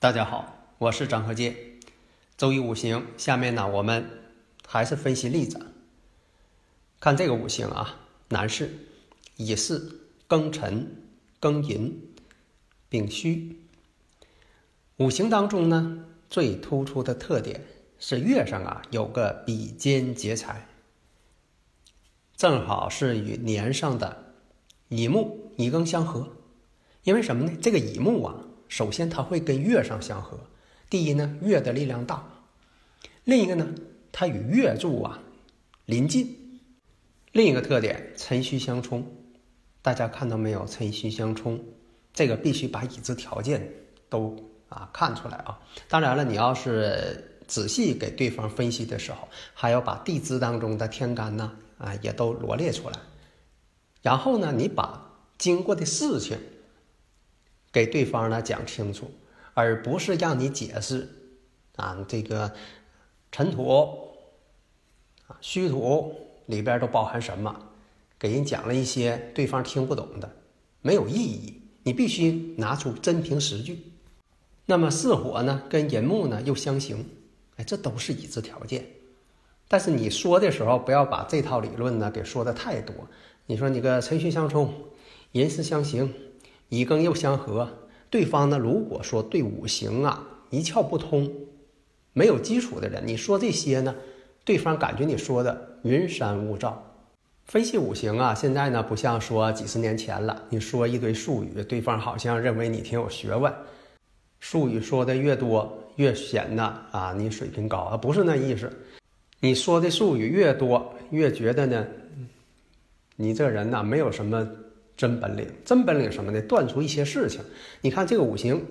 大家好，我是张和介。周易五行，下面呢我们还是分析例子。看这个五行啊，男士乙巳、庚辰、庚寅、丙戌。五行当中呢，最突出的特点是月上啊有个比肩劫财，正好是与年上的乙木、乙庚相合。因为什么呢？这个乙木啊。首先，它会跟月上相合。第一呢，月的力量大；另一个呢，它与月柱啊临近。另一个特点，辰戌相冲。大家看到没有？辰戌相冲，这个必须把已知条件都啊看出来啊。当然了，你要是仔细给对方分析的时候，还要把地支当中的天干呢啊也都罗列出来。然后呢，你把经过的事情。给对方呢讲清楚，而不是让你解释啊，这个尘土啊、虚土里边都包含什么，给人讲了一些对方听不懂的，没有意义。你必须拿出真凭实据。那么巳火呢，跟寅木呢又相刑，哎，这都是已知条件。但是你说的时候，不要把这套理论呢给说的太多。你说你个辰戌相冲，寅巳相刑。乙庚又相合，对方呢？如果说对五行啊一窍不通，没有基础的人，你说这些呢，对方感觉你说的云山雾罩。分析五行啊，现在呢不像说几十年前了，你说一堆术语，对方好像认为你挺有学问。术语说的越多，越显得啊你水平高，而不是那意思。你说的术语越多，越觉得呢，你这人呢没有什么。真本领，真本领什么呢？断出一些事情。你看这个五行，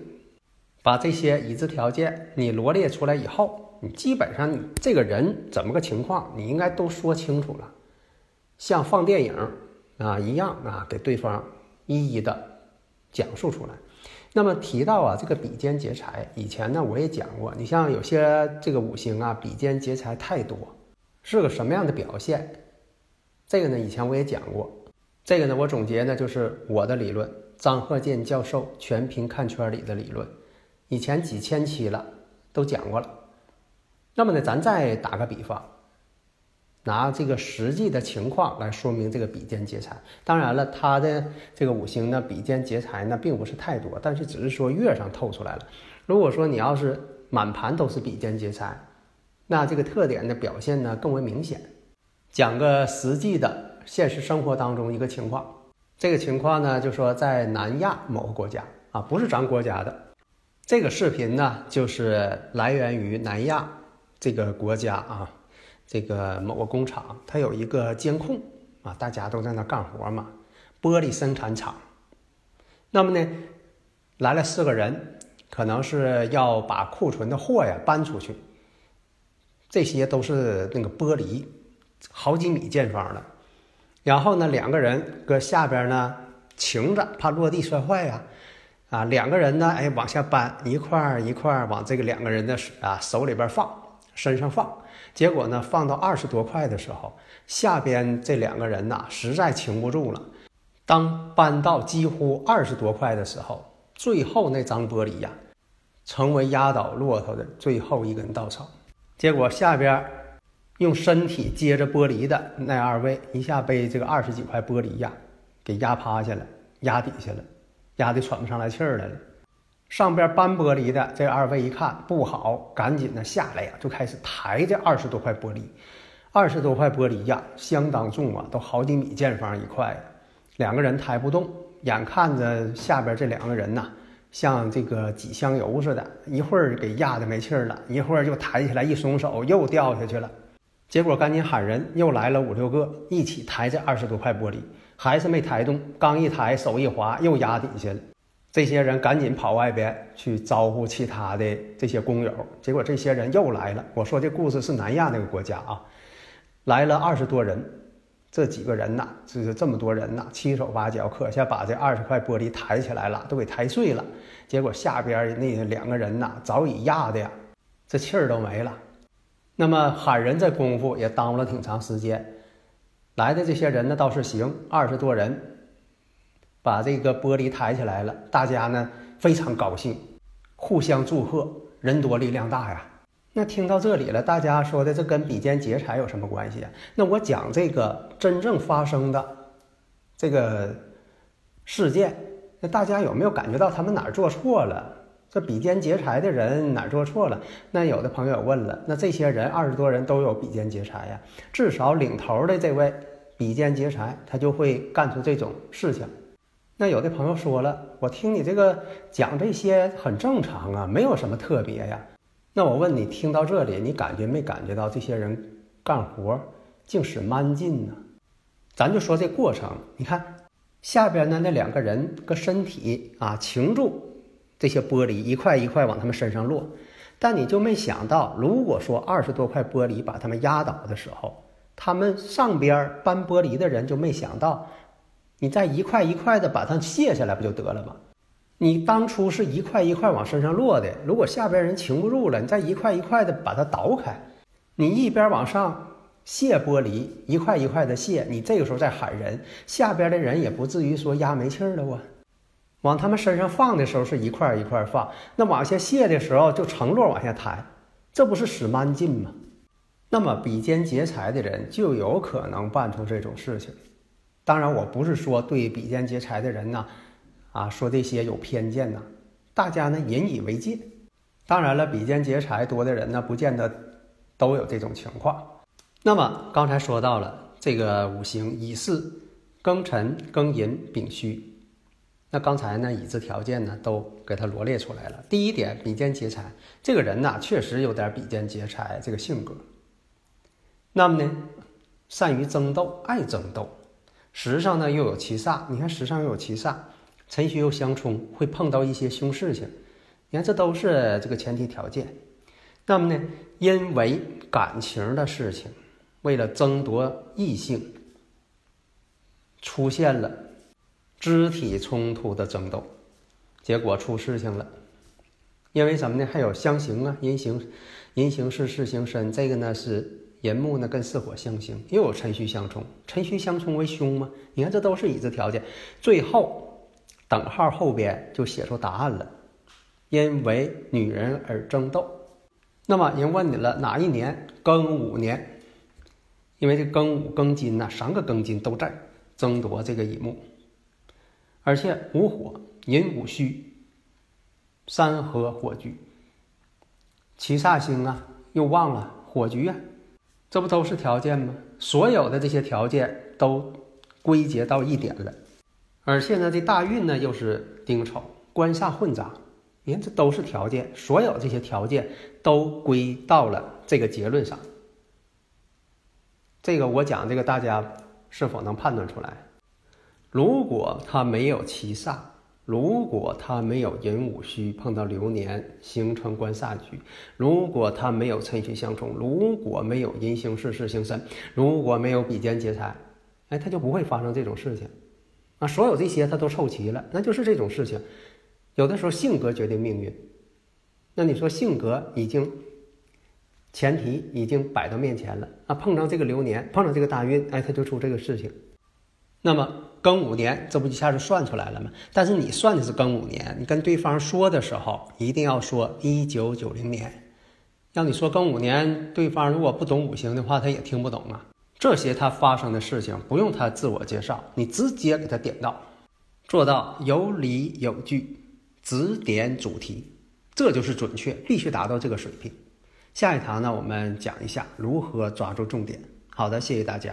把这些已知条件你罗列出来以后，你基本上你这个人怎么个情况，你应该都说清楚了，像放电影啊一样啊，给对方一一的讲述出来。那么提到啊这个比肩劫财，以前呢我也讲过，你像有些这个五行啊比肩劫财太多，是个什么样的表现？这个呢以前我也讲过。这个呢，我总结呢就是我的理论，张鹤健教授全凭看圈里的理论，以前几千期了都讲过了。那么呢，咱再打个比方，拿这个实际的情况来说明这个比肩劫财。当然了，他的这个五行呢，比肩劫财呢并不是太多，但是只是说月上透出来了。如果说你要是满盘都是比肩劫财，那这个特点的表现呢更为明显。讲个实际的。现实生活当中一个情况，这个情况呢，就说在南亚某个国家啊，不是咱国家的。这个视频呢，就是来源于南亚这个国家啊，这个某个工厂，它有一个监控啊，大家都在那干活嘛，玻璃生产厂。那么呢，来了四个人，可能是要把库存的货呀搬出去，这些都是那个玻璃，好几米见方的。然后呢，两个人搁下边呢，擎着，怕落地摔坏呀，啊，两个人呢，哎，往下搬，一块儿一块儿往这个两个人的啊手里边放，身上放，结果呢，放到二十多块的时候，下边这两个人呐，实在擎不住了。当搬到几乎二十多块的时候，最后那张玻璃呀，成为压倒骆驼的最后一根稻草。结果下边。用身体接着玻璃的那二位，一下被这个二十几块玻璃压给压趴下了，压底下了，压得喘不上来气儿来了。上边搬玻璃的这二位一看不好，赶紧的下来呀，就开始抬这二十多块玻璃。二十多块玻璃呀，相当重啊，都好几米见方一块。两个人抬不动，眼看着下边这两个人呐，像这个挤香油似的，一会儿给压的没气儿了，一会儿就抬起来一松手又掉下去了。结果赶紧喊人，又来了五六个，一起抬这二十多块玻璃，还是没抬动。刚一抬，手一滑，又压底下了。这些人赶紧跑外边去招呼其他的这些工友，结果这些人又来了。我说这故事是南亚那个国家啊，来了二十多人，这几个人呐，就是这么多人呐，七手八脚，可下把这二十块玻璃抬起来了，都给抬碎了。结果下边那两个人呐，早已压的呀，这气儿都没了。那么喊人这功夫也耽误了挺长时间，来的这些人呢倒是行，二十多人，把这个玻璃抬起来了，大家呢非常高兴，互相祝贺，人多力量大呀。那听到这里了，大家说的这跟比肩劫财有什么关系啊？那我讲这个真正发生的这个事件，那大家有没有感觉到他们哪儿做错了？这比肩劫财的人哪做错了？那有的朋友问了，那这些人二十多人都有比肩劫财呀，至少领头的这位比肩劫财，他就会干出这种事情。那有的朋友说了，我听你这个讲这些很正常啊，没有什么特别呀。那我问你，听到这里，你感觉没感觉到这些人干活竟使蛮劲呢？咱就说这过程，你看下边呢那两个人个身体啊擎住。这些玻璃一块一块往他们身上落，但你就没想到，如果说二十多块玻璃把他们压倒的时候，他们上边搬玻璃的人就没想到，你再一块一块的把它卸下来不就得了吗？你当初是一块一块往身上落的，如果下边人擎不住了，你再一块一块的把它倒开，你一边往上卸玻璃，一块一块的卸，你这个时候再喊人，下边的人也不至于说压没气儿了哇。往他们身上放的时候是一块一块放，那往下卸的时候就成摞往下抬，这不是使蛮劲吗？那么比肩劫财的人就有可能办出这种事情。当然，我不是说对比肩劫财的人呢，啊，说这些有偏见呐，大家呢引以为戒。当然了，比肩劫财多的人呢，不见得都有这种情况。那么刚才说到了这个五行乙巳、庚辰、庚寅、丙戌。那刚才呢，已知条件呢都给他罗列出来了。第一点，比肩劫财，这个人呢确实有点比肩劫财这个性格。那么呢，善于争斗，爱争斗，时上呢又有七煞。你看时上又有七煞，辰戌又相冲，会碰到一些凶事情。你看这都是这个前提条件。那么呢，因为感情的事情，为了争夺异性，出现了。肢体冲突的争斗，结果出事情了。因为什么呢？还有相刑啊，寅刑，寅刑是事刑申，这个呢是寅木呢跟巳火相刑，又有辰戌相冲，辰戌相冲为凶吗？你看这都是已知条件。最后等号后边就写出答案了，因为女人而争斗。那么人问你了，哪一年？庚午年，因为这庚午庚金呐，三个庚金都在争夺这个乙木。而且午火寅午戌，三合火局，七煞星啊又旺了火局啊，这不都是条件吗？所有的这些条件都归结到一点了。而现在，这大运呢又是丁丑，官煞混杂，你看这都是条件，所有这些条件都归到了这个结论上。这个我讲这个，大家是否能判断出来？如果他没有七煞，如果他没有寅午戌碰到流年形成官煞局，如果他没有辰戌相冲，如果没有寅星巳巳星申，如果没有比肩劫财，哎，他就不会发生这种事情。啊，所有这些他都凑齐了，那就是这种事情。有的时候性格决定命运，那你说性格已经前提已经摆到面前了啊，碰上这个流年，碰上这个大运，哎，他就出这个事情。那么。庚午年，这不一下就算出来了吗？但是你算的是庚午年，你跟对方说的时候一定要说一九九零年。要你说庚午年，对方如果不懂五行的话，他也听不懂啊。这些他发生的事情不用他自我介绍，你直接给他点到，做到有理有据，指点主题，这就是准确，必须达到这个水平。下一堂呢，我们讲一下如何抓住重点。好的，谢谢大家。